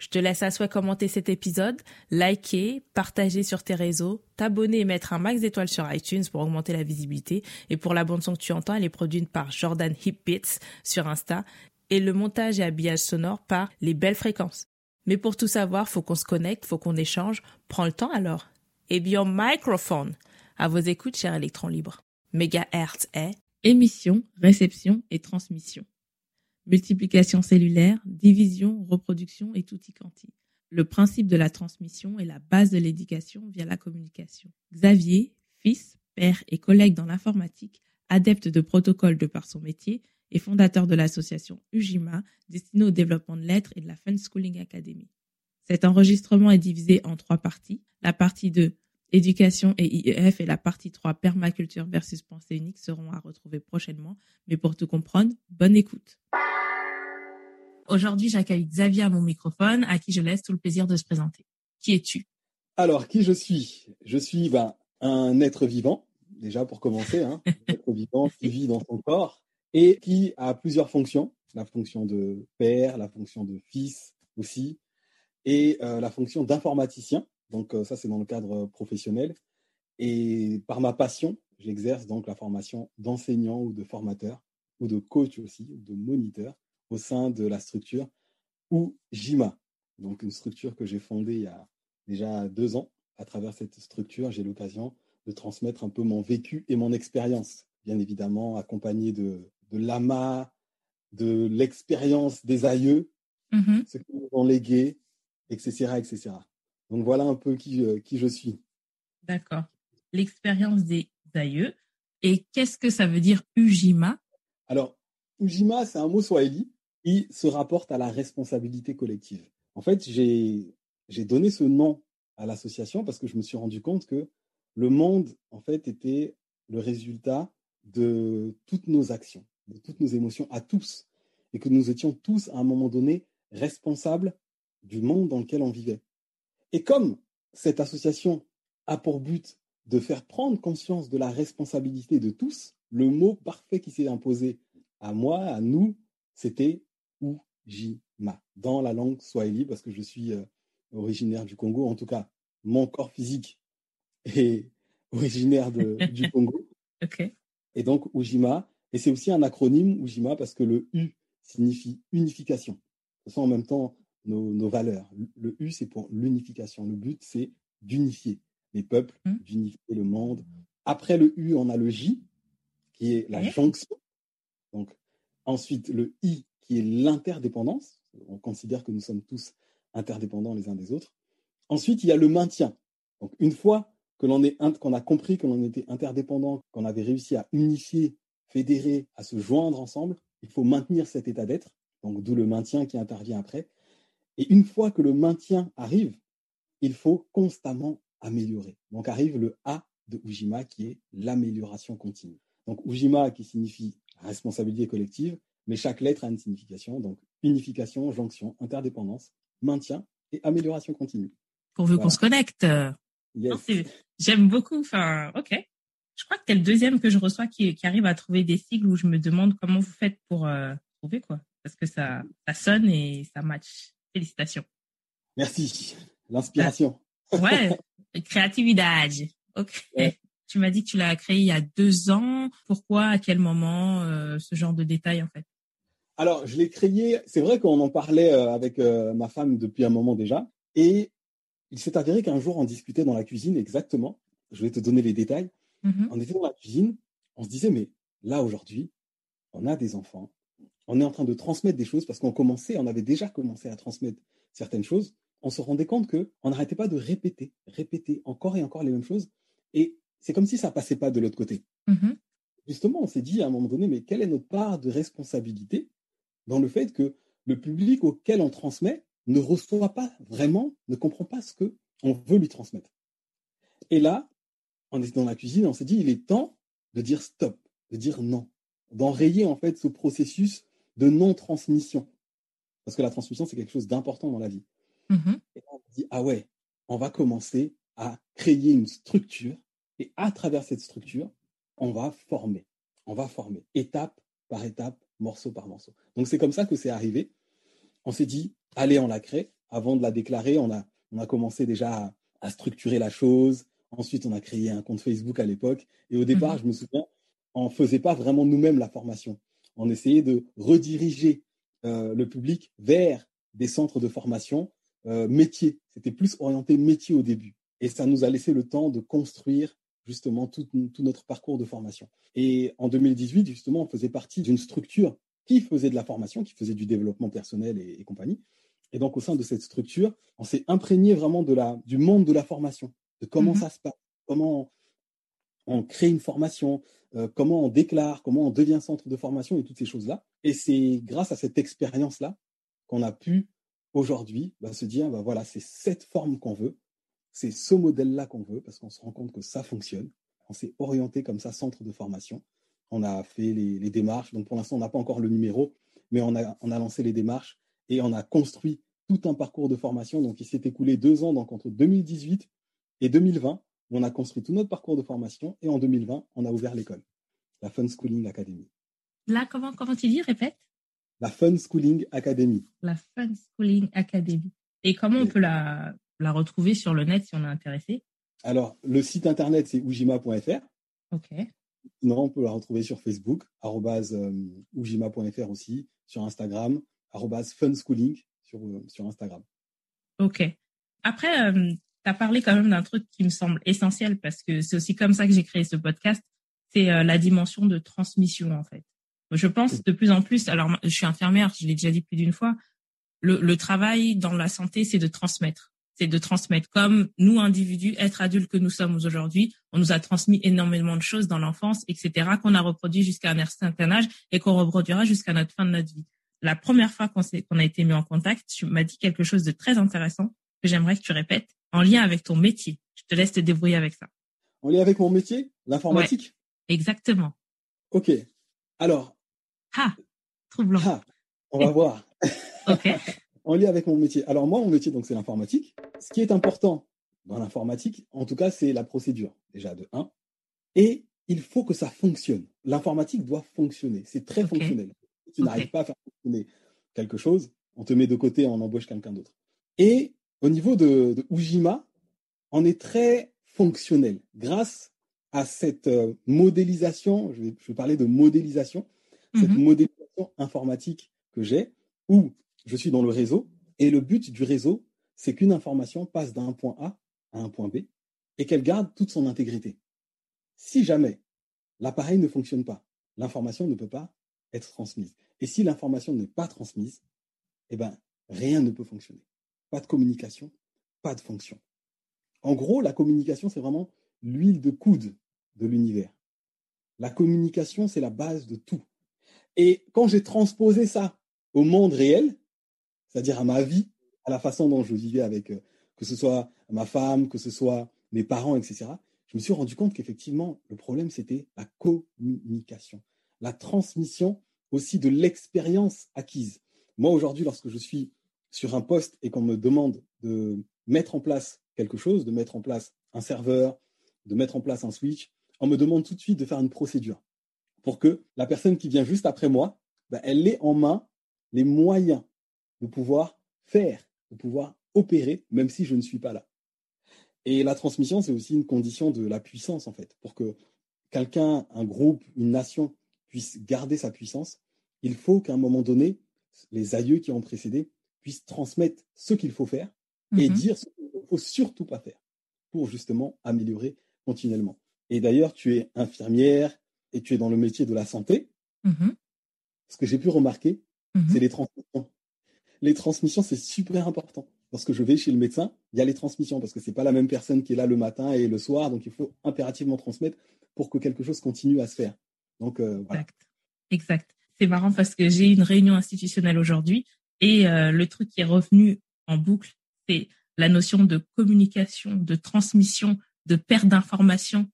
Je te laisse à souhait commenter cet épisode, liker, partager sur tes réseaux, t'abonner et mettre un max d'étoiles sur iTunes pour augmenter la visibilité. Et pour la bande son que tu entends, elle est produite par Jordan Hipbits sur Insta et le montage et habillage sonore par Les Belles Fréquences. Mais pour tout savoir, faut qu'on se connecte, faut qu'on échange. Prends le temps alors. Et bien, microphone. À vos écoutes, cher électron libre. Mégahertz est émission, réception et transmission multiplication cellulaire, division, reproduction et tutti quanti. Le principe de la transmission est la base de l'éducation via la communication. Xavier, fils, père et collègue dans l'informatique, adepte de protocoles de par son métier, et fondateur de l'association UJIMA destinée au développement de lettres et de la Fun Schooling Academy. Cet enregistrement est divisé en trois parties. La partie 2, éducation et IEF, et la partie 3, permaculture versus pensée unique, seront à retrouver prochainement. Mais pour tout comprendre, bonne écoute. Aujourd'hui, j'accueille Xavier à mon microphone, à qui je laisse tout le plaisir de se présenter. Qui es-tu? Alors, qui je suis? Je suis ben, un être vivant, déjà pour commencer, hein, un être vivant qui vit dans son corps et qui a plusieurs fonctions. La fonction de père, la fonction de fils aussi, et euh, la fonction d'informaticien. Donc euh, ça, c'est dans le cadre professionnel. Et par ma passion, j'exerce donc la formation d'enseignant ou de formateur, ou de coach aussi, ou de moniteur au sein de la structure ou JIMA, donc une structure que j'ai fondée il y a déjà deux ans. À travers cette structure, j'ai l'occasion de transmettre un peu mon vécu et mon expérience, bien évidemment accompagné de, de l'AMA, de l'expérience des aïeux, mm-hmm. ce qu'ils ont légué, etc., etc. Donc voilà un peu qui, euh, qui je suis. D'accord. L'expérience des aïeux. Et qu'est-ce que ça veut dire UJIMA? Alors, UJIMA, c'est un mot swahili il se rapporte à la responsabilité collective. En fait, j'ai donné ce nom à l'association parce que je me suis rendu compte que le monde, en fait, était le résultat de toutes nos actions, de toutes nos émotions à tous, et que nous étions tous, à un moment donné, responsables du monde dans lequel on vivait. Et comme cette association a pour but de faire prendre conscience de la responsabilité de tous, le mot parfait qui s'est imposé à moi, à nous, c'était Ujima, dans la langue swahili, parce que je suis euh, originaire du Congo. En tout cas, mon corps physique est originaire du Congo. Et donc, Ujima. Et c'est aussi un acronyme, Ujima, parce que le U signifie unification. Ce sont en même temps nos, valeurs. Le U, c'est pour l'unification. Le but, c'est d'unifier les peuples, mmh. d'unifier le monde. Après le U, on a le J, qui est la jonction. Donc, ensuite, le I, qui est l'interdépendance. On considère que nous sommes tous interdépendants les uns des autres. Ensuite, il y a le maintien. Donc, une fois que l'on est qu'on a compris que l'on était interdépendant, qu'on avait réussi à unifier, fédérer, à se joindre ensemble, il faut maintenir cet état d'être. Donc, d'où le maintien qui intervient après. Et une fois que le maintien arrive, il faut constamment améliorer. Donc, arrive le A de Ujima qui est l'amélioration continue. Donc, Ujima qui signifie responsabilité collective mais chaque lettre a une signification. Donc, unification, jonction, interdépendance, maintien et amélioration continue. Pourvu qu'on se connecte. J'aime beaucoup. Enfin, ok. Je crois que es le deuxième que je reçois qui, arrive à trouver des sigles où je me demande comment vous faites pour euh, trouver, quoi. Parce que ça, ça sonne et ça match. Félicitations. Merci. L'inspiration. ouais. Créativité. Ok. Tu m'as dit que tu l'as créé il y a deux ans. Pourquoi À quel moment euh, Ce genre de détails, en fait? Alors, je l'ai créé, c'est vrai qu'on en parlait euh, avec euh, ma femme depuis un moment déjà, et il s'est avéré qu'un jour, on discutait dans la cuisine, exactement, je vais te donner les détails, mm-hmm. on était dans la cuisine, on se disait, mais là, aujourd'hui, on a des enfants, on est en train de transmettre des choses, parce qu'on commençait, on avait déjà commencé à transmettre certaines choses, on se rendait compte qu'on n'arrêtait pas de répéter, répéter encore et encore les mêmes choses. Et c'est comme si ça passait pas de l'autre côté. Mhm. Justement, on s'est dit à un moment donné, mais quelle est notre part de responsabilité dans le fait que le public auquel on transmet ne reçoit pas vraiment, ne comprend pas ce que on veut lui transmettre? Et là, on est dans la cuisine, on s'est dit, il est temps de dire stop, de dire non, d'enrayer en fait ce processus de non-transmission. Parce que la transmission, c'est quelque chose d'important dans la vie. Mhm. Et on dit, ah ouais, on va commencer à créer une structure et à travers cette structure, on va former. On va former étape par étape, morceau par morceau. Donc c'est comme ça que c'est arrivé. On s'est dit, allez, on la crée. Avant de la déclarer, on a, on a commencé déjà à, à structurer la chose. Ensuite, on a créé un compte Facebook à l'époque. Et au départ, Mhm. je me souviens, on ne faisait pas vraiment nous-mêmes la formation. On essayait de rediriger euh, le public vers des centres de formation euh, métier. C'était plus orienté métier au début. Et ça nous a laissé le temps de construire justement tout, tout notre parcours de formation. Et en 2018, justement, on faisait partie d'une structure qui faisait de la formation, qui faisait du développement personnel et, et compagnie. Et donc, au sein de cette structure, on s'est imprégné vraiment de la, du monde de la formation, de comment Mhm. ça se passe, comment on crée une formation, euh, comment on déclare, comment on devient centre de formation et toutes ces choses-là. Et c'est grâce à cette expérience-là qu'on a pu aujourd'hui bah, se dire, bah, voilà, c'est cette forme qu'on veut, c'est ce modèle-là qu'on veut, parce qu'on se rend compte que ça fonctionne. On s'est orienté comme ça, centre de formation. On a fait les, les démarches. Donc pour l'instant, on n'a pas encore le numéro, mais on a, on a lancé les démarches et on a construit tout un parcours de formation. Donc il s'est écoulé deux ans, donc entre 2018 et 2020, on a construit tout notre parcours de formation et en 2020, on a ouvert l'école, la Fun Schooling Academy. Là, comment, comment tu dis? Répète. La Fun Schooling Academy. La Fun Schooling Academy. Et comment on peut la, la retrouver sur le net si on est intéressé Alors, le site internet, c'est ujima.fr. Ok. Sinon, on peut la retrouver sur Facebook, euh, ujima.fr aussi, sur Instagram, funschooling sur, euh, sur Instagram. Ok. Après, tu as parlé quand même d'un truc qui me semble essentiel parce que c'est aussi comme ça que j'ai créé ce podcast. C'est euh, la dimension de transmission, en fait. Je pense de plus en plus, alors je suis infirmière, je l'ai déjà dit plus d'une fois, le, le travail dans la santé, c'est de transmettre. C'est de transmettre. Comme nous, individus, être adultes que nous sommes aujourd'hui, on nous a transmis énormément de choses dans l'enfance, etc., qu'on a reproduit jusqu'à un certain âge et qu'on reproduira jusqu'à notre fin de notre vie. La première fois qu'on qu'on a été mis en contact, tu m'as dit quelque chose de très intéressant que j'aimerais que tu répètes en lien avec ton métier. Je te laisse te débrouiller avec ça. En lien avec mon métier, l'informatique? Exactement. Ok. Alors, Ah, troublant. ah, on va voir. Ok. En lien avec mon métier. Alors moi, mon métier, donc c'est l'informatique. Ce qui est important dans l'informatique, en tout cas, c'est la procédure, déjà de 1. Et il faut que ça fonctionne. L'informatique doit fonctionner. C'est très fonctionnel. Si tu n'arrives pas à faire fonctionner quelque chose, on te met de côté, on embauche quelqu'un d'autre. Et au niveau de, de Ujima, on est très fonctionnel. Grâce à cette euh, modélisation, je vais, je vais parler de modélisation, cette Mhm. modélisation informatique que j'ai, où je suis dans le réseau, et le but du réseau, c'est qu'une information passe d'un point A à un point B et qu'elle garde toute son intégrité. Si jamais l'appareil ne fonctionne pas, l'information ne peut pas être transmise. Et si l'information n'est pas transmise, eh ben, rien ne peut fonctionner. Pas de communication, pas de fonction. En gros, la communication, c'est vraiment l'huile de coude de l'univers. La communication, c'est la base de tout. Et quand j'ai transposé ça au monde réel, c'est-à-dire à ma vie, à la façon dont je vivais avec, euh, que ce soit ma femme, que ce soit mes parents, etc., je me suis rendu compte qu'effectivement, le problème, c'était la communication, la transmission aussi de l'expérience acquise. Moi, aujourd'hui, lorsque je suis sur un poste et qu'on me demande de mettre en place quelque chose, de mettre en place un serveur, de mettre en place un switch, on me demande tout de suite de faire une procédure pour que la personne qui vient juste après moi, ben, elle ait en main les moyens de pouvoir faire, de pouvoir opérer, même si je ne suis pas là. Et la transmission, c'est aussi une condition de la puissance, en fait. Pour que quelqu'un, un groupe, une nation puisse garder sa puissance, il faut qu'à un moment donné, les aïeux qui ont précédé puissent transmettre ce qu'il faut faire et Mhm. dire ce qu'il ne faut surtout pas faire pour justement améliorer continuellement. Et d'ailleurs, tu es infirmière et tu es dans le métier de la santé. Mhm. Ce que j'ai pu remarquer, Mhm. c'est les transmissions. Les transmissions, c'est super important. lorsque je vais chez le médecin, il y a les transmissions parce que c'est pas la même personne qui est là le matin et le soir, donc il faut impérativement transmettre pour que quelque chose continue à se faire. Donc euh. Exact. Exact. C'est marrant parce que j'ai une réunion institutionnelle aujourd'hui et euh, le truc qui est revenu en boucle, c'est la notion de communication, de transmission, de perte d'information.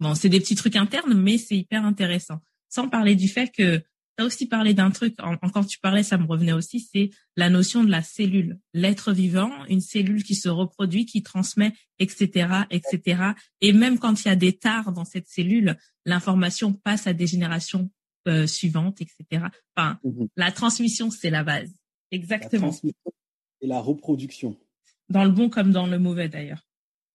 Bon, c'est des petits trucs internes, mais c'est hyper intéressant. Sans parler du fait que tu as aussi parlé d'un truc, quand tu parlais, ça me revenait aussi, c'est la notion de la cellule. L'être vivant, une cellule qui se reproduit, qui transmet, etc., etc. Et même quand il y a des tares dans cette cellule, l'information passe à des générations euh, suivantes, etc. Enfin, mmh la transmission, c'est la base. Exactement. La transmission et la reproduction. Dans le bon comme dans le mauvais d'ailleurs.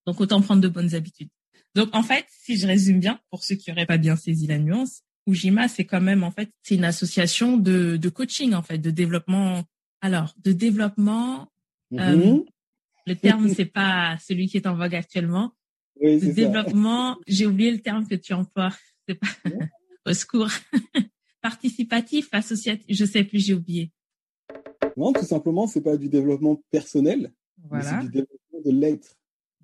Donc autant prendre de bonnes habitudes. Donc en fait, si je résume bien, pour ceux qui n'auraient pas bien saisi la nuance, Ujima, c'est quand même en fait, c'est une association de, de coaching en fait, de développement. Alors, de développement. Euh, mm-hmm. le terme c'est pas celui qui est en vogue actuellement. Oui, de développement, j'ai oublié le terme que tu emploies. C'est pas au secours. Participatif, associatif, je sais plus, j'ai oublié. Non, tout simplement, c'est pas du développement personnel, voilà. c'est du développement de l'être.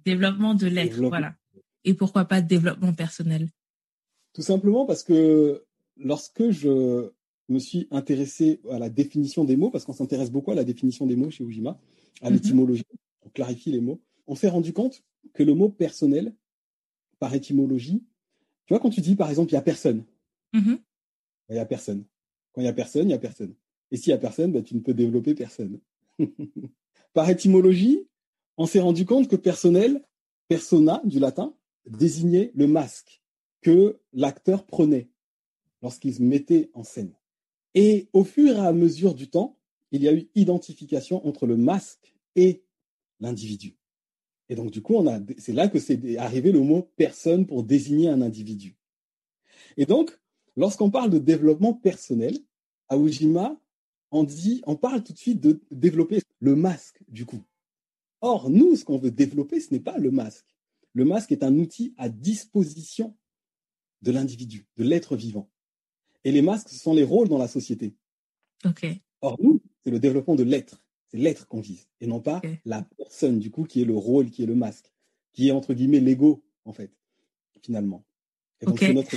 Développement de l'être, voilà. Et pourquoi pas développement personnel? Tout simplement parce que lorsque je me suis intéressé à la définition des mots, parce qu'on s'intéresse beaucoup à la définition des mots chez Ujima, à mhm. l'étymologie, on clarifie les mots, on s'est rendu compte que le mot personnel, par étymologie, tu vois, quand tu dis par exemple il n'y a personne, mhm. il n'y a personne. Quand il n'y a personne, il n'y a personne. Et s'il n'y a personne, ben, tu ne peux développer personne. par étymologie, on s'est rendu compte que personnel, persona du latin, désignait le masque que l'acteur prenait lorsqu'il se mettait en scène. Et au fur et à mesure du temps, il y a eu identification entre le masque et l'individu. Et donc, du coup, c'est là que c'est arrivé le mot personne pour désigner un individu. Et donc, lorsqu'on parle de développement personnel, à Ujima, on dit, on parle tout de suite de développer le masque, du coup. Or, nous, ce qu'on veut développer, ce n'est pas le masque. Le masque est un outil à disposition de l'individu, de l'être vivant. Et les masques, ce sont les rôles dans la société. Or, nous, c'est le développement de l'être. C'est l'être qu'on vise, et non pas la personne, du coup, qui est le rôle, qui est le masque, qui est, entre guillemets, l'ego, en fait, finalement. Et donc, c'est notre...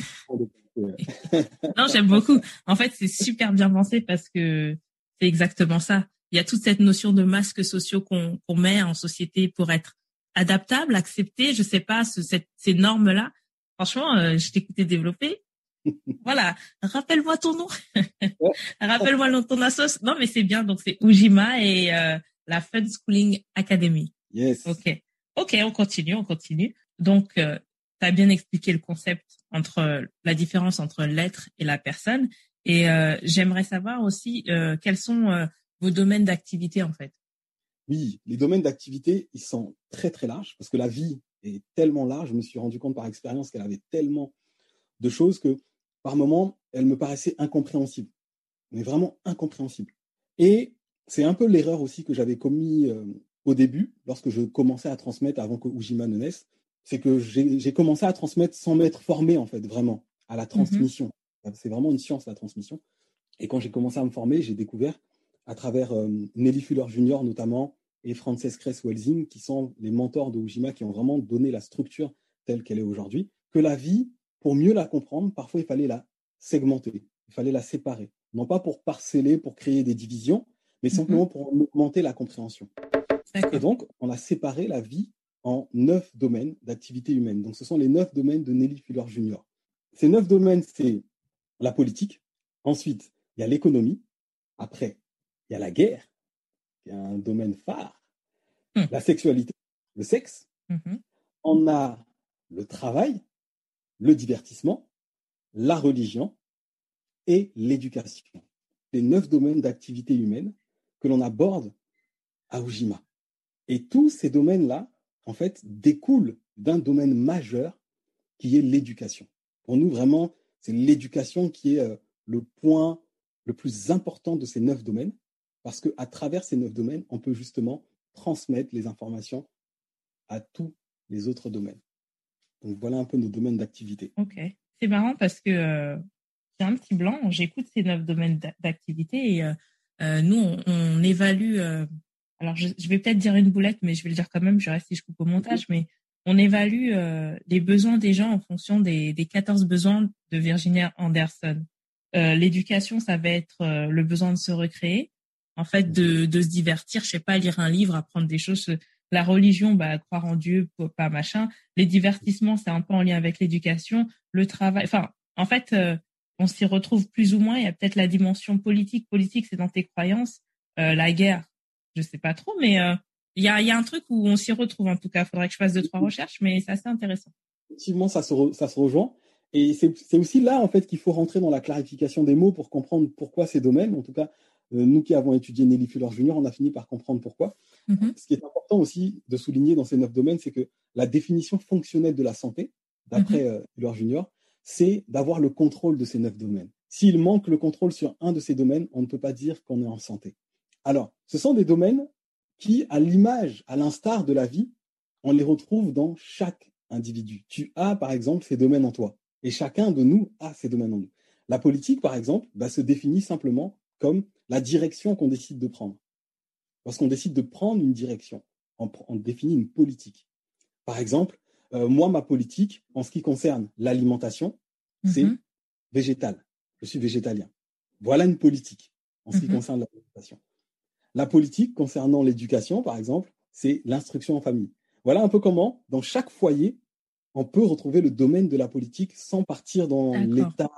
non, j'aime beaucoup. En fait, c'est super bien pensé parce que c'est exactement ça. Il y a toute cette notion de masques sociaux qu'on met en société pour être adaptable, accepté, je sais pas, ces normes-là Franchement, euh, je t'écoutais développer. voilà. Rappelle-moi ton nom. Rappelle-moi ton assos. Non, mais c'est bien. Donc, c'est Ujima et euh, la Fun Schooling Academy. Yes. OK. OK, on continue, on continue. Donc, euh, tu as bien expliqué le concept entre la différence entre l'être et la personne. Et j'aimerais savoir aussi quels sont vos domaines d'activité, en fait? Oui, les domaines d'activité, ils sont très, très larges parce que la vie est tellement large, je me suis rendu compte par expérience qu'elle avait tellement de choses que par moments, elle me paraissait incompréhensible, mais vraiment incompréhensible. Et c'est un peu l'erreur aussi que j'avais commis euh, au début, lorsque je commençais à transmettre avant que Ujima ne naisse, c'est que j'ai commencé à transmettre sans m'être formé, en fait, vraiment, à la mhm. transmission. C'est vraiment une science, la transmission. Et quand j'ai commencé à me former, j'ai découvert, à travers euh, Nelly Fuller Junior notamment, et Frances Cress-Welsing, qui sont les mentors de Ujima, qui ont vraiment donné la structure telle qu'elle est aujourd'hui, que la vie, pour mieux la comprendre, parfois il fallait la segmenter, il fallait la séparer. Non pas pour parceller, pour créer des divisions, mais mhm. simplement pour augmenter la compréhension. Et donc, on a séparé la vie en neuf domaines d'activité humaine. Donc, ce sont les neuf domaines de Nelly Fuller Jr. Ces neuf domaines, c'est la politique. Ensuite, il y a l'économie. Après, il y a la guerre, qui est un domaine phare. Hmm. la sexualité, le sexe. Mm-hmm. On a le travail, le divertissement, la religion et l'éducation. Les neuf domaines d'activité humaine que l'on aborde à Ujima. Et tous ces domaines-là, en fait, découlent d'un domaine majeur qui est l'éducation. Pour nous, vraiment, c'est l'éducation qui est euh, le point le plus important de ces neuf domaines, parce qu'à travers ces neuf domaines, on peut justement transmettre les informations à tous les autres domaines. Donc voilà un peu nos domaines d'activité. Ok, c'est marrant parce que euh, j'ai un petit blanc, j'écoute ces neuf domaines d'activité et euh, euh, nous, on, évalue alors je, vais peut-être dire une boulette, mais je vais le dire quand même, je reste si je coupe au montage, mais on évalue euh, les besoins des gens en fonction des, des 14 besoins de Virginia Anderson. Euh, l'éducation, ça va être euh, le besoin de se recréer, en fait, de, se divertir, je sais pas, lire un livre, apprendre des choses. La religion, bah, croire en Dieu, pas machin. Les divertissements, c'est un peu en lien avec l'éducation. Le travail, enfin, en fait, on s'y retrouve plus ou moins. Il y a peut-être la dimension politique. Politique, c'est dans tes croyances. la guerre, je sais pas trop, mais il y a, un truc où on s'y retrouve en tout cas. Faudrait que je fasse deux trois recherches, mais c'est assez intéressant. Effectivement, ça se, ça se rejoint. Et c'est aussi là en fait qu'il faut rentrer dans la clarification des mots pour comprendre pourquoi ces domaines. En tout cas, euh, nous qui avons étudié Nelly Fuller Junior, on a fini par comprendre pourquoi. Mm-hmm. Ce qui est important aussi de souligner dans ces neuf domaines, c'est que la définition fonctionnelle de la santé, d'après mm-hmm. euh, Fuller Junior, c'est d'avoir le contrôle de ces neuf domaines. S'il manque le contrôle sur un de ces domaines, on ne peut pas dire qu'on est en santé. Alors, ce sont des domaines qui, à l'image, à l'instar de la vie, on les retrouve dans chaque individu. Tu as, par exemple, ces domaines en toi. Et chacun de nous a ces domaines en nous. La politique, par exemple, va se définir simplement comme la direction qu'on décide de prendre. Lorsqu'on décide de prendre une direction, on, définit une politique. Par exemple, euh, moi, ma politique, en ce qui concerne l'alimentation, c'est mm-hmm. végétal. Je suis végétalien. Voilà une politique en ce qui mm-hmm. concerne l'alimentation. La politique concernant l'éducation, par exemple, c'est l'instruction en famille. Voilà un peu comment, dans chaque foyer, on peut retrouver le domaine de la politique sans partir dans l'État.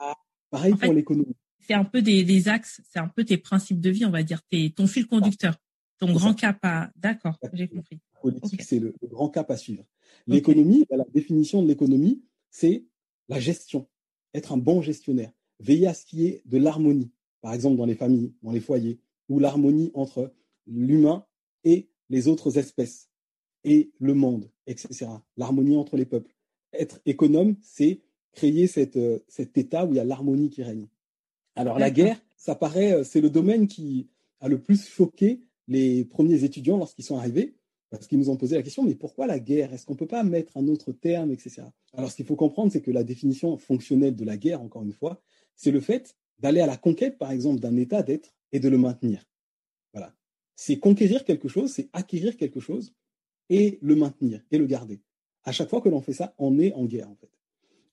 Pareil pour l'économie. C'est un peu des, axes, c'est un peu tes principes de vie, on va dire, tes, ton fil conducteur, ton grand cap à. D'accord, j'ai compris. La politique, c'est le, grand cap à suivre. L'économie, la définition de l'économie, c'est la gestion, être un bon gestionnaire, veiller à ce qu'il y ait de l'harmonie, par exemple dans les familles, dans les foyers, ou l'harmonie entre l'humain et les autres espèces et le monde, etc. L'harmonie entre les peuples. Être économe, c'est créer cette, euh, cet état où il y a l'harmonie qui règne. Alors la guerre, ça paraît, euh, c'est le domaine qui a le plus choqué les premiers étudiants lorsqu'ils sont arrivés, parce qu'ils nous ont posé la question, mais pourquoi la guerre? Est-ce qu'on ne peut pas mettre un autre terme, etc. Alors ce qu'il faut comprendre, c'est que la définition fonctionnelle de la guerre, encore une fois, c'est le fait d'aller à la conquête, par exemple, d'un état d'être et de le maintenir. Voilà. C'est conquérir quelque chose, c'est acquérir quelque chose et le maintenir et le garder. À chaque fois que l'on fait ça, on est en guerre, en fait.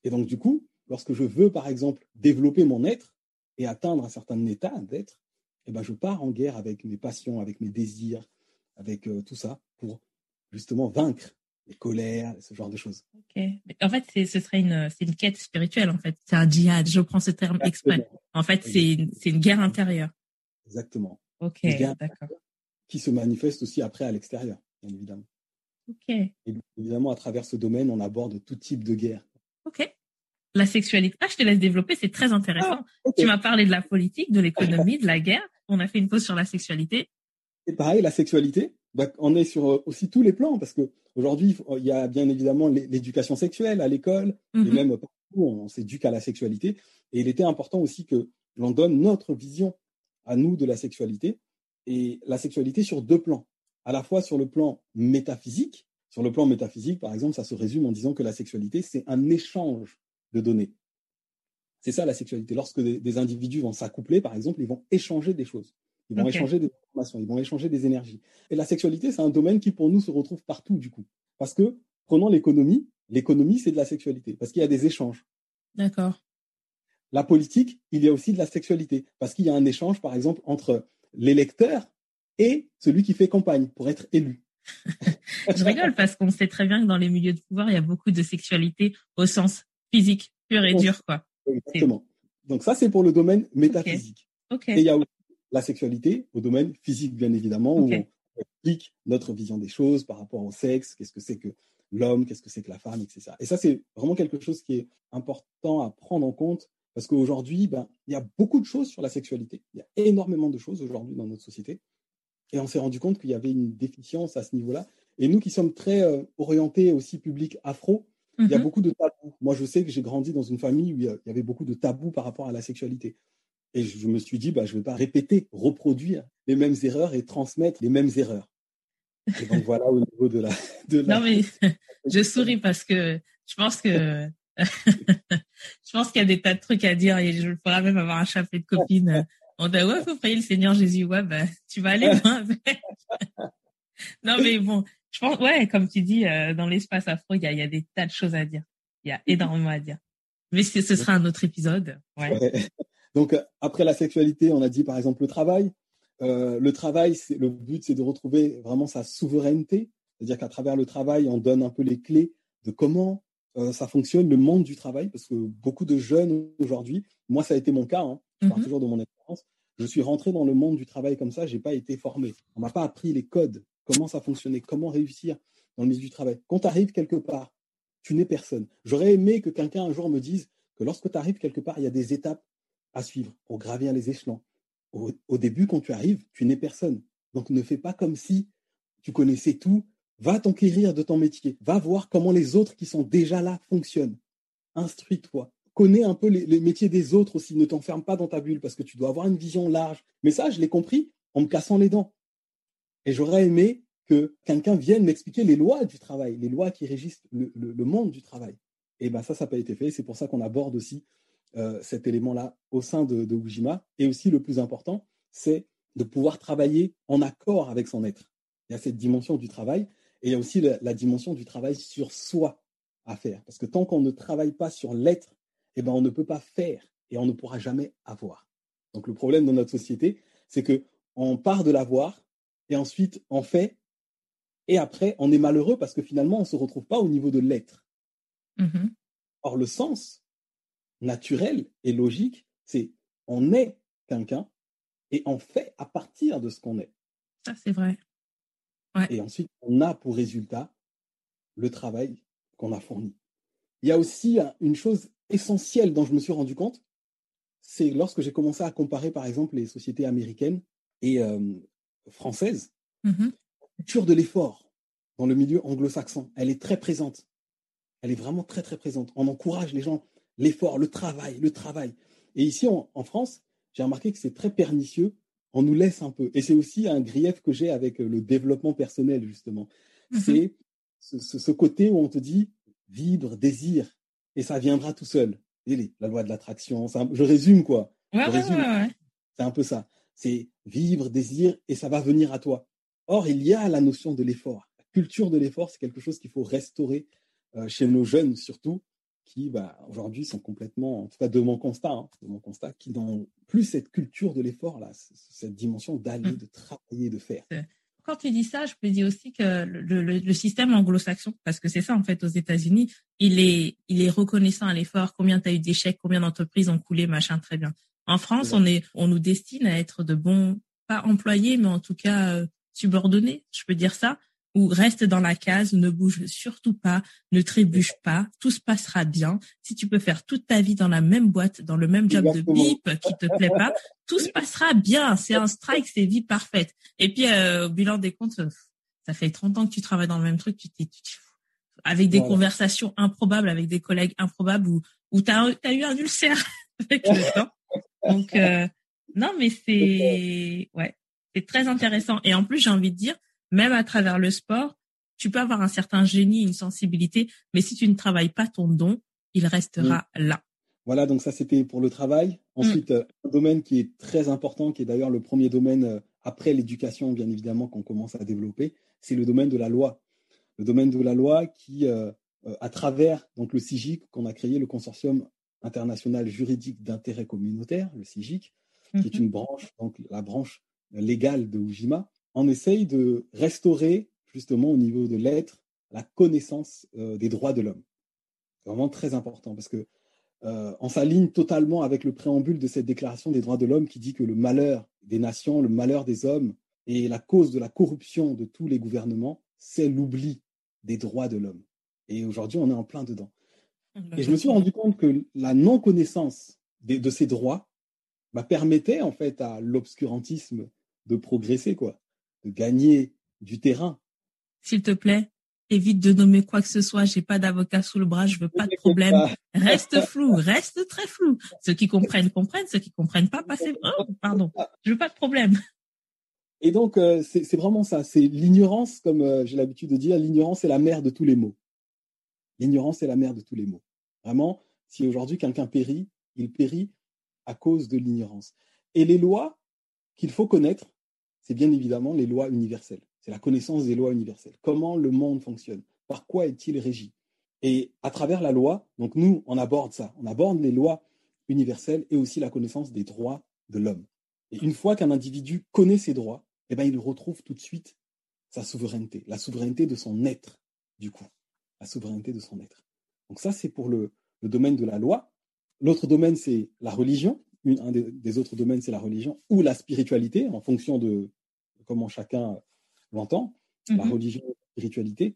Et donc, du coup, lorsque je veux, par exemple, développer mon être et atteindre un certain état d'être, eh ben, je pars en guerre avec mes passions, avec mes désirs, avec euh, tout ça pour justement vaincre les colères, ce genre de choses. Ok. En fait, ce serait une, c'est une quête spirituelle, en fait. C'est un djihad. Je prends ce terme exprès. En fait, c'est une guerre intérieure. Exactement. Ok, d'accord. Qui se manifeste aussi après à l'extérieur, bien évidemment. Ok. Et évidemment, à travers ce domaine, on aborde tout type de guerre. Ok. La sexualité. Ah, je te laisse développer, c'est très intéressant. Ah, tu m'as parlé de la politique, de l'économie, de la guerre. On a fait une pause sur la sexualité. Et pareil, la sexualité, bah, on est sur euh, aussi tous les plans parce que aujourd'hui, il y a bien évidemment l'éducation sexuelle à l'école et mhm. même partout, on s'éduque à la sexualité. Et il était important aussi que l'on donne notre vision à nous de la sexualité et la sexualité sur deux plans. À la fois sur le plan métaphysique. Sur le plan métaphysique, par exemple, ça se résume en disant que la sexualité, c'est un échange de données. C'est ça la sexualité. Lorsque des, individus vont s'accoupler, par exemple, ils vont échanger des choses. Ils vont échanger des informations, ils vont échanger des énergies. Et la sexualité, c'est un domaine qui, pour nous, se retrouve partout, du coup. Parce que, prenons l'économie, l'économie, c'est de la sexualité, parce qu'il y a des échanges. D'accord. La politique, il y a aussi de la sexualité, parce qu'il y a un échange, par exemple, entre l'électeur et celui qui fait campagne pour être élu. je rigole parce qu'on sait très bien que dans les milieux de pouvoir, il y a beaucoup de sexualité au sens physique, pur et dur. Quoi. Exactement. Donc ça, c'est pour le domaine métaphysique. Et il y a aussi la sexualité au domaine physique, bien évidemment, où on explique notre vision des choses par rapport au sexe, qu'est-ce que c'est que l'homme, qu'est-ce que c'est que la femme, etc. Et ça, c'est vraiment quelque chose qui est important à prendre en compte parce qu'aujourd'hui, ben, il y a beaucoup de choses sur la sexualité. Il y a énormément de choses aujourd'hui dans notre société. Et on s'est rendu compte qu'il y avait une déficience à ce niveau-là. Et nous qui sommes très euh, orientés aussi public afro, il y a mhm. beaucoup de tabous. Moi, je sais que j'ai grandi dans une famille où il y avait beaucoup de tabous par rapport à la sexualité. Et je me suis dit, bah, je ne vais pas répéter, reproduire les mêmes erreurs et transmettre les mêmes erreurs. Et donc voilà au niveau de la. De non, mais je souris parce que je pense que je pense qu'il y a des tas de trucs à dire et je pourrais même avoir un chapelet de copines On dit, ouais, faut prier le Seigneur Jésus. Ouais, ben, tu vas aller loin non, mais bon, je pense, ouais, comme tu dis, euh, dans l'espace afro, il y a, y a des tas de choses à dire. Il y a énormément à dire. Mais ce sera un autre épisode. Ouais. Donc, après la sexualité, on a dit par exemple le travail. Euh, le travail, le but, c'est de retrouver vraiment sa souveraineté. C'est-à-dire qu'à travers le travail, on donne un peu les clés de comment euh, ça fonctionne, le monde du travail, parce que beaucoup de jeunes aujourd'hui, moi ça a été mon cas, hein, je parle mhm. toujours de mon expérience, je suis rentré dans le monde du travail comme ça, j'ai pas été formé. On m'a pas appris les codes, comment ça fonctionnait, comment réussir dans le milieu du travail? Quand tu arrives quelque part, tu n'es personne. J'aurais aimé que quelqu'un un jour me dise que lorsque tu arrives quelque part, il y a des étapes à suivre pour gravir les échelons. Au, début, quand tu arrives, tu n'es personne. Donc ne fais pas comme si tu connaissais tout Va t'enquérir de ton métier. Va voir comment les autres qui sont déjà là fonctionnent. Instruis-toi. Connais un peu les, métiers des autres aussi. Ne t'enferme pas dans ta bulle parce que tu dois avoir une vision large. Mais ça, je l'ai compris en me cassant les dents. Et j'aurais aimé que quelqu'un vienne m'expliquer les lois du travail, les lois qui régissent le, monde du travail. Et ben ça, ça n'a pas été fait. C'est pour ça qu'on aborde aussi euh, cet élément-là au sein de, de Ujima. Et aussi, le plus important, c'est de pouvoir travailler en accord avec son être. Il y a cette dimension du travail. Et il y a aussi la, dimension du travail sur soi à faire. Parce que tant qu'on ne travaille pas sur l'être, eh ben, on ne peut pas faire et on ne pourra jamais avoir. Donc le problème dans notre société, c'est que on part de l'avoir et ensuite on fait et après on est malheureux parce que finalement on ne se retrouve pas au niveau de l'être. Mm-hmm. Or le sens naturel et logique, c'est on est quelqu'un et on fait à partir de ce qu'on est. Ça c'est vrai. Et ensuite, on a pour résultat le travail qu'on a fourni. Il y a aussi une chose essentielle dont je me suis rendu compte, c'est lorsque j'ai commencé à comparer, par exemple, les sociétés américaines et euh, françaises, mmh la culture de l'effort dans le milieu anglo-saxon, elle est très présente. Elle est vraiment très, très présente. On encourage les gens, l'effort, le travail, le travail. Et ici, en France, j'ai remarqué que c'est très pernicieux on nous laisse un peu. Et c'est aussi un grief que j'ai avec euh, le développement personnel, justement. Mhm. C'est ce, côté où on te dit vibre, désir, et ça viendra tout seul. la loi de l'attraction, je résume quoi. c'est un peu ça. C'est vivre, désir, et ça va venir à toi. Or, il y a la notion de l'effort. La culture de l'effort, c'est quelque chose qu'il faut restaurer euh, chez nos jeunes surtout, qui bah, aujourd'hui sont complètement, en tout cas de mon constat, hein, de mon constat, qui n'ont plus cette culture de l'effort là, cette dimension d'aller, mmh. de travailler, de faire. Quand tu dis ça, je peux dire aussi que le, système anglo-saxon, parce que c'est ça en fait aux États-Unis, il est, il est reconnaissant à l'effort. Combien tu as eu d'échecs, combien d'entreprises ont coulé, machin, très bien. En France, on est, on nous destine à être de bons, pas employés, mais en tout cas euh, subordonnés, je peux dire ça ou reste dans la case, ne bouge surtout pas, ne trébuche pas, tout se passera bien. Si tu peux faire toute ta vie dans la même boîte, dans le même job de bip qui te plaît pas, tout se passera bien. C'est un strike, c'est vie parfaite. Et puis euh, au bilan des comptes, ça fait 30 ans que tu travailles dans le même truc, tu t'es avec des conversations improbables avec des collègues improbables ou ou t'as as eu un ulcère avec le temps. Donc euh, non mais c'est ouais, c'est très intéressant et en plus j'ai envie de dire même à travers le sport, tu peux avoir un certain génie, une sensibilité, mais si tu ne travailles pas ton don, il restera là. Voilà, donc ça c'était pour le travail. Ensuite, euh, un domaine qui est très important, qui est d'ailleurs le premier domaine euh, après l'éducation, bien évidemment, qu'on commence à développer, c'est le domaine de la loi. Le domaine de la loi qui, euh, à travers donc le CIGIC, qu'on a créé, le Consortium international juridique d'intérêt communautaire, le CIGIC, qui est mhm. une branche, donc la branche légale de Ujima, on essaye de restaurer justement au niveau de l'être la connaissance euh, des droits de l'homme. C'est vraiment très important parce que euh, on s'aligne totalement avec le préambule de cette déclaration des droits de l'homme qui dit que le malheur des nations, le malheur des hommes et la cause de la corruption de tous les gouvernements, c'est l'oubli des droits de l'homme. Et aujourd'hui, on est en plein dedans. Et je me suis rendu compte que la non-connaissance de, ces droits bah, permettait en fait à l'obscurantisme de progresser, quoi de gagner du terrain. S'il te plaît, évite de nommer quoi que ce soit. J'ai pas d'avocat sous le bras, je veux pas de problème. Reste flou, reste très flou. Ceux qui comprennent comprennent, ceux qui comprennent pas, passez. Oh, pardon, je veux pas de problème. Et donc euh, c'est vraiment ça, c'est l'ignorance, comme euh, j'ai l'habitude de dire, l'ignorance est la mère de tous les maux. L'ignorance est la mère de tous les maux. Vraiment, si aujourd'hui quelqu'un périt, il périt à cause de l'ignorance. Et les lois qu'il faut connaître, c'est bien évidemment les lois universelles. C'est la connaissance des lois universelles. Comment le monde fonctionne? Par quoi est-il régi? Et à travers la loi, donc nous, on aborde ça. On aborde les lois universelles et aussi la connaissance des droits de l'homme. Et une fois qu'un individu connaît ses droits, eh ben, il retrouve tout de suite sa souveraineté, la souveraineté de son être, du coup, la souveraineté de son être. Donc ça, c'est pour le, domaine de la loi. L'autre domaine, c'est la religion. un des, autres domaines, c'est la religion ou la spiritualité, en fonction de comment chacun l'entend. La mhm. religion et la spiritualité,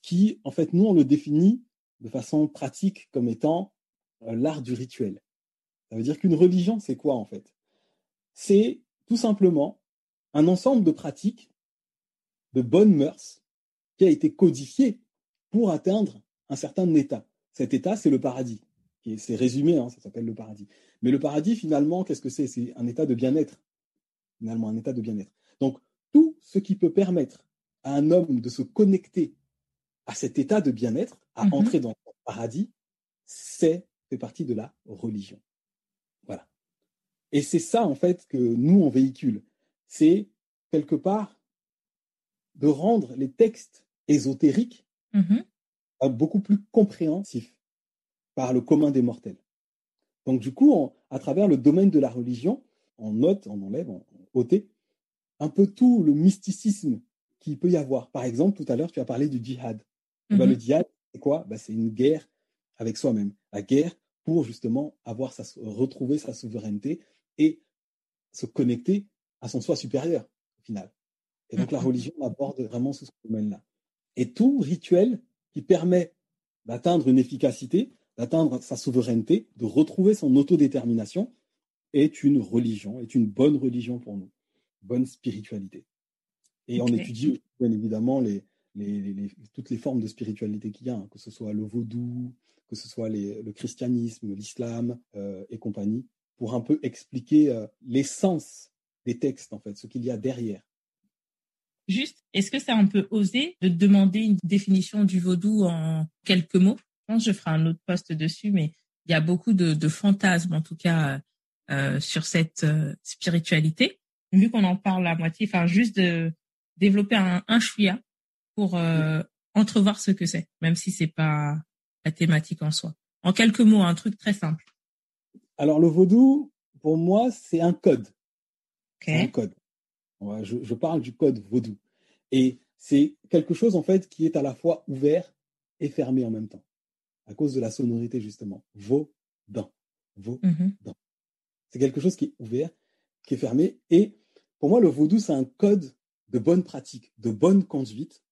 qui, en fait, nous, on le définit de façon pratique comme étant euh, l'art du rituel. Ça veut dire qu'une religion, c'est quoi, en fait? C'est tout simplement un ensemble de pratiques, de bonnes mœurs, qui a été codifié pour atteindre un certain état. Cet état, c'est le paradis. C'est résumé, hein, ça s'appelle le paradis. Mais le paradis, finalement, qu'est-ce que c'est? C'est un état de bien-être. Finalement, un état de bien-être. Donc, tout ce qui peut permettre à un homme de se connecter à cet état de bien-être, à mhm. entrer dans le paradis, c'est fait partie de la religion. Voilà. Et c'est ça, en fait, que nous, on véhicule. C'est, quelque part, de rendre les textes ésotériques mhm beaucoup plus compréhensif par le commun des mortels. Donc du coup, à travers le domaine de la religion, on note, on enlève, on ôté un peu tout le mysticisme qu'il peut y avoir. Par exemple, tout à l'heure, tu as parlé du djihad. Ben, le mhm. djihad, c'est quoi? Ben, C'est une guerre avec soi-même. La guerre pour justement avoir sa, retrouver sa souveraineté et se connecter à son soi supérieur, au final. Et donc, la religion aborde vraiment ce domaine-là. Et tout rituel qui permet d'atteindre une efficacité, d'atteindre sa souveraineté, de retrouver son autodétermination, est une religion, est une bonne religion pour nous, bonne spiritualité. Et on étudie bien évidemment les, toutes les formes de spiritualité qu'il y a, hein, que ce soit le vaudou, que ce soit le christianisme, l'islam euh, et compagnie, pour un peu expliquer euh, l'essence des textes, en fait, ce qu'il y a derrière. Juste, est-ce que c'est un peu osé de demander une définition du vaudou en quelques mots? Pense que je ferai un autre poste dessus, mais il y a beaucoup de, fantasmes, en tout cas, euh, sur cette euh, spiritualité. Vu qu'on en parle à moitié, enfin, juste de développer un, un chouïa pour euh, entrevoir ce que c'est, même si c'est pas la thématique en soi. En quelques mots, un truc très simple. Alors, le vaudou, pour moi, c'est un code. C'est un code. Je, parle du code vaudou. Et c'est quelque chose, en fait, qui est à la fois ouvert et fermé en même temps, à cause de la sonorité, justement. Vaudin. Vaudin. Mm-hmm. C'est quelque chose qui est ouvert, qui est fermé. Et pour moi, le vaudou, c'est un code de bonne pratique, de bonne conduite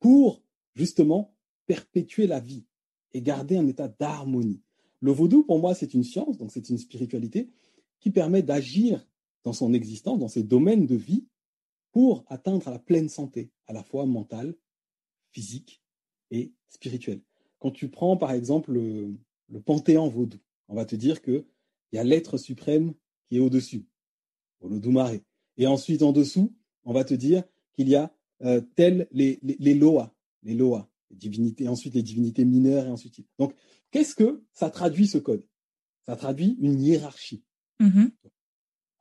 pour, justement, perpétuer la vie et garder un état d'harmonie. Le vaudou, pour moi, c'est une science, donc c'est une spiritualité qui permet d'agir dans son existence, dans ses domaines de vie, pour atteindre la pleine santé, à la fois mentale, physique et spirituelle. Quand tu prends par exemple le, panthéon vaudou, on va te dire qu'il y a l'être suprême qui est au-dessus, le Doumaré. Et ensuite, en dessous, on va te dire qu'il y a euh, telles les, les, loas, les loas, les divinités, ensuite les divinités mineures, et ensuite. Donc, qu'est-ce que ça traduit ce code? Ça traduit une hiérarchie. Mm-hmm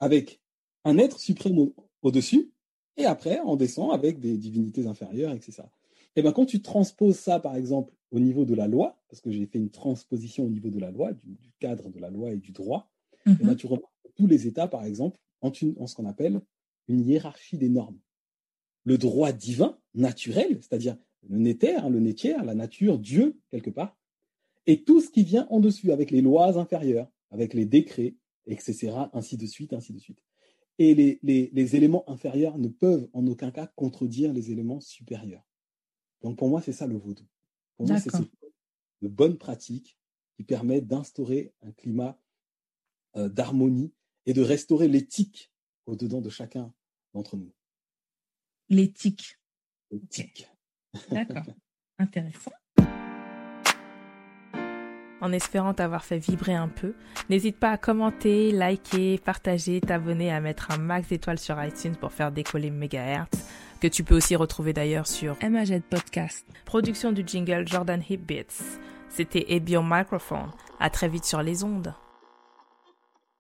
avec un être suprême au-dessus, et après, on descend avec des divinités inférieures, etc. Et bien, quand tu transposes ça, par exemple, au niveau de la loi, parce que j'ai fait une transposition au niveau de la loi, du, cadre de la loi et du droit, et ben, mhm. tu remarques tous les États, par exemple, en ce qu'on appelle une hiérarchie des normes. Le droit divin, naturel, c'est-à-dire le néther, hein, le nétière, la nature, Dieu, quelque part, et tout ce qui vient en dessus, avec les lois inférieures, avec les décrets, etc., ainsi de suite, ainsi de suite. Et les, les, éléments inférieurs ne peuvent en aucun cas contredire les éléments supérieurs. Donc pour moi, c'est ça le vaudou. Pour moi, c'est de bonnes pratiques qui permettent d'instaurer un climat euh, d'harmonie et de restaurer l'éthique au-dedans de chacun d'entre nous. L'éthique. L'éthique. D'accord. Intéressant en espérant t'avoir fait vibrer un peu. N'hésite pas à commenter, liker, partager, t'abonner, à mettre un max d'étoiles sur iTunes pour faire décoller Megahertz, que tu peux aussi retrouver d'ailleurs sur MAZ Podcast. Production du jingle Jordan Hip Beats. C'était Ebion Microphone. À très vite sur les ondes.